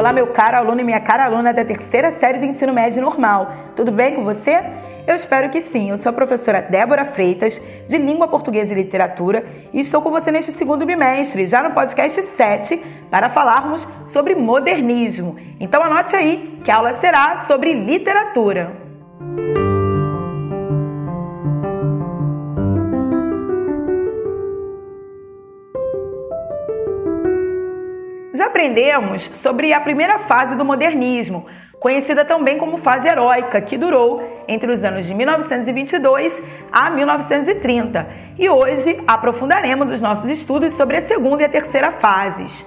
Olá, meu caro aluno e minha cara aluna da terceira série do ensino médio normal. Tudo bem com você? Eu espero que sim. Eu sou a professora Débora Freitas, de Língua Portuguesa e Literatura, e estou com você neste segundo bimestre, já no podcast 7, para falarmos sobre modernismo. Então anote aí que a aula será sobre literatura. Aprendemos sobre a primeira fase do modernismo, conhecida também como fase heróica, que durou entre os anos de 1922 a 1930. E hoje aprofundaremos os nossos estudos sobre a segunda e a terceira fases.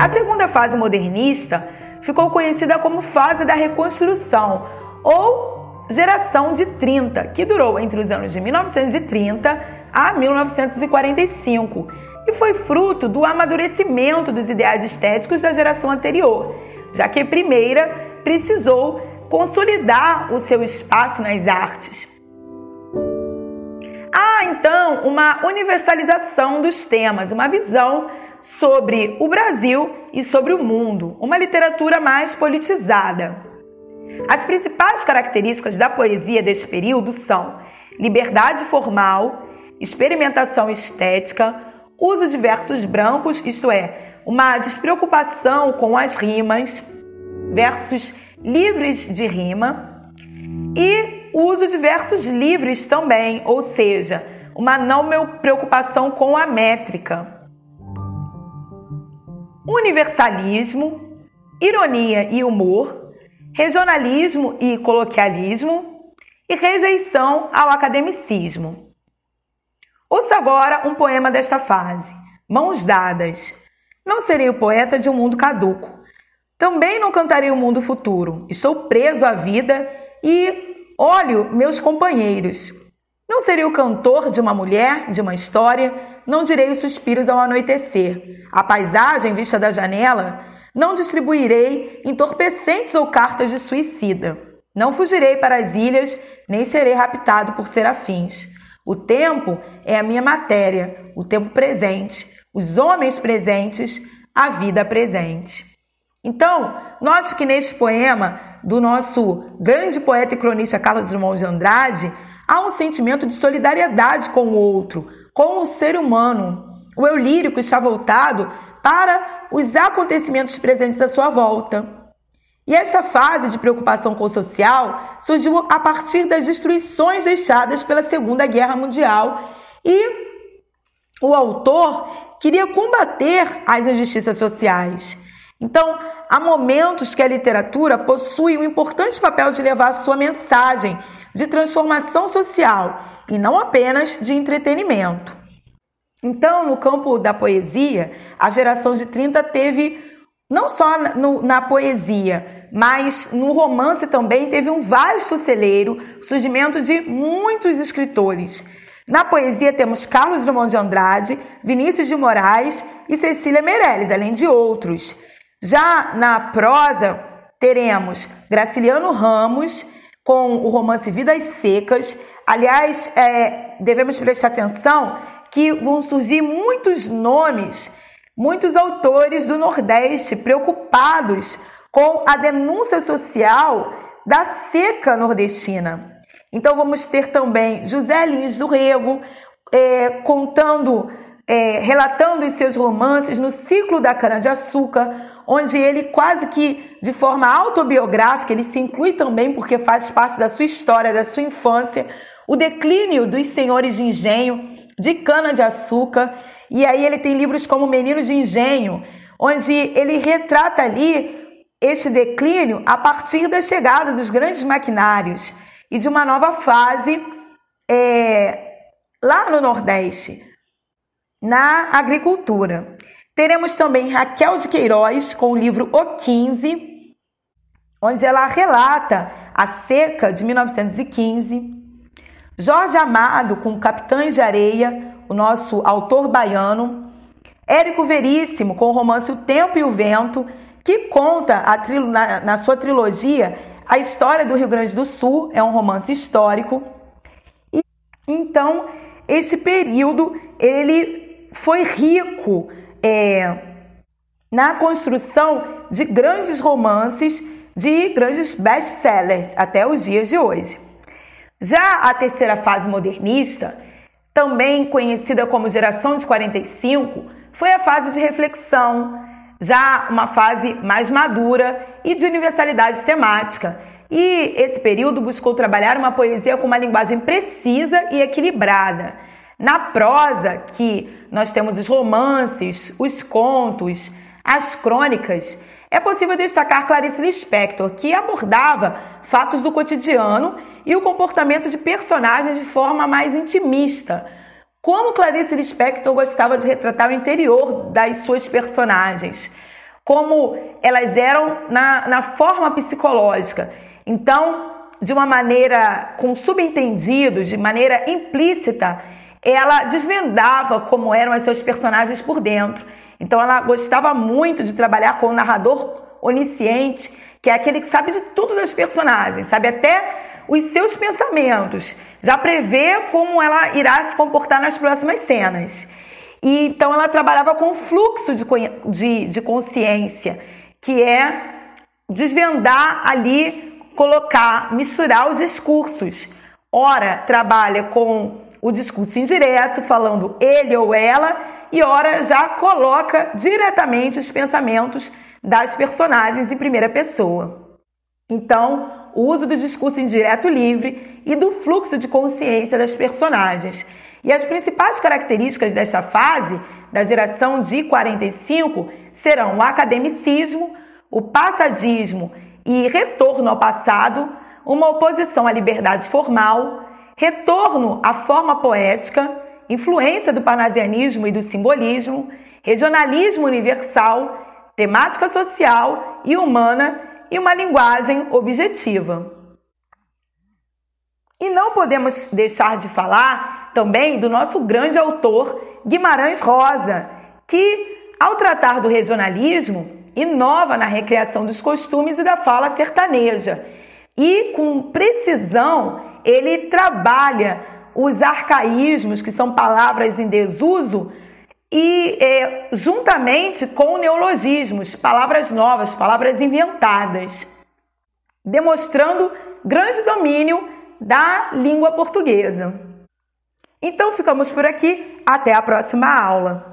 A segunda fase modernista ficou conhecida como fase da reconstrução ou geração de 30, que durou entre os anos de 1930 a 1945 e foi fruto do amadurecimento dos ideais estéticos da geração anterior, já que a primeira precisou consolidar o seu espaço nas artes. Há então uma universalização dos temas, uma visão sobre o Brasil e sobre o mundo, uma literatura mais politizada. As principais características da poesia deste período são liberdade formal, experimentação estética, uso de versos brancos, isto é, uma despreocupação com as rimas, versos livres de rima, e uso de versos livres também, ou seja, uma não preocupação com a métrica. Universalismo, ironia e humor, regionalismo e coloquialismo e rejeição ao academicismo. Ouça agora um poema desta fase. Mãos dadas. Não serei o poeta de um mundo caduco. Também não cantarei o mundo futuro. Estou preso à vida e olho meus companheiros. Não serei o cantor de uma mulher, de uma história, não direi os suspiros ao anoitecer. A paisagem vista da janela, não distribuirei entorpecentes ou cartas de suicida. Não fugirei para as ilhas, nem serei raptado por serafins. O tempo é a minha matéria, o tempo presente, os homens presentes, a vida presente. Então, note que neste poema do nosso grande poeta e cronista Carlos Drummond de Andrade, há um sentimento de solidariedade com o outro, com o ser humano. O eu lírico está voltado para os acontecimentos presentes à sua volta. E esta fase de preocupação com o social surgiu a partir das destruições deixadas pela Segunda Guerra Mundial e o autor queria combater as injustiças sociais. Então, há momentos que a literatura possui um importante papel de levar sua mensagem de transformação social e não apenas de entretenimento. Então, no campo da poesia, a geração de 30 teve não só no, na poesia, mas no romance também teve um vasto celeiro, surgimento de muitos escritores. Na poesia temos Carlos Drummond de Andrade, Vinícius de Moraes e Cecília Meirelles, além de outros. Já na prosa teremos Graciliano Ramos com o romance Vidas Secas. Aliás, é, devemos prestar atenção que vão surgir muitos nomes, muitos autores do Nordeste preocupados com a denúncia social da seca nordestina. Então vamos ter também José Lins do Rego é, contando, é, relatando em seus romances no ciclo da cana-de-açúcar, onde ele quase que de forma autobiográfica, ele se inclui também porque faz parte da sua história, da sua infância, o declínio dos senhores de engenho de cana-de-açúcar. E aí ele tem livros como Menino de Engenho, onde ele retrata ali este declínio a partir da chegada dos grandes maquinários e de uma nova fase é, lá no Nordeste, na agricultura. Teremos também Raquel de Queiroz com o livro O 15, onde ela relata a seca de 1915. Jorge Amado com Capitães de Areia, o nosso autor baiano. Érico Veríssimo com o romance O Tempo e o Vento, que conta na, na sua trilogia a história do Rio Grande do Sul, é um romance histórico. E, então, esse período ele foi rico é, na construção de grandes romances, de grandes best-sellers até os dias de hoje. Já a terceira fase modernista, também conhecida como geração de 45, foi a fase de reflexão, já uma fase mais madura e de universalidade temática. E esse período buscou trabalhar uma poesia com uma linguagem precisa e equilibrada. Na prosa, que nós temos os romances, os contos, as crônicas, é possível destacar Clarice Lispector, que abordava fatos do cotidiano e o comportamento de personagens de forma mais intimista. Como Clarice Lispector gostava de retratar o interior das suas personagens, como elas eram na, na forma psicológica. Então, de uma maneira com subentendidos, de maneira implícita, ela desvendava como eram os seus personagens por dentro. Então, ela gostava muito de trabalhar com o narrador onisciente, que é aquele que sabe de tudo das personagens, sabe até os seus pensamentos, já prevê como ela irá se comportar nas próximas cenas. E então ela trabalhava com fluxo de, de, de consciência, que é desvendar ali, colocar, misturar os discursos. Ora, trabalha com o discurso indireto, falando ele ou ela, e ora já coloca diretamente os pensamentos das personagens em primeira pessoa. Então, o uso do discurso indireto livre e do fluxo de consciência das personagens. E as principais características desta fase, da geração de 45, serão o academicismo, o passadismo e retorno ao passado, uma oposição à liberdade formal, retorno à forma poética, influência do parnasianismo e do simbolismo, regionalismo universal, temática social e humana e uma linguagem objetiva. E não podemos deixar de falar também do nosso grande autor Guimarães Rosa, que, ao tratar do regionalismo, inova na recriação dos costumes e da fala sertaneja. E com precisão, ele trabalha os arcaísmos, que são palavras em desuso, e é, juntamente com neologismos, palavras novas, palavras inventadas, demonstrando grande domínio da língua portuguesa. Então ficamos por aqui, até a próxima aula.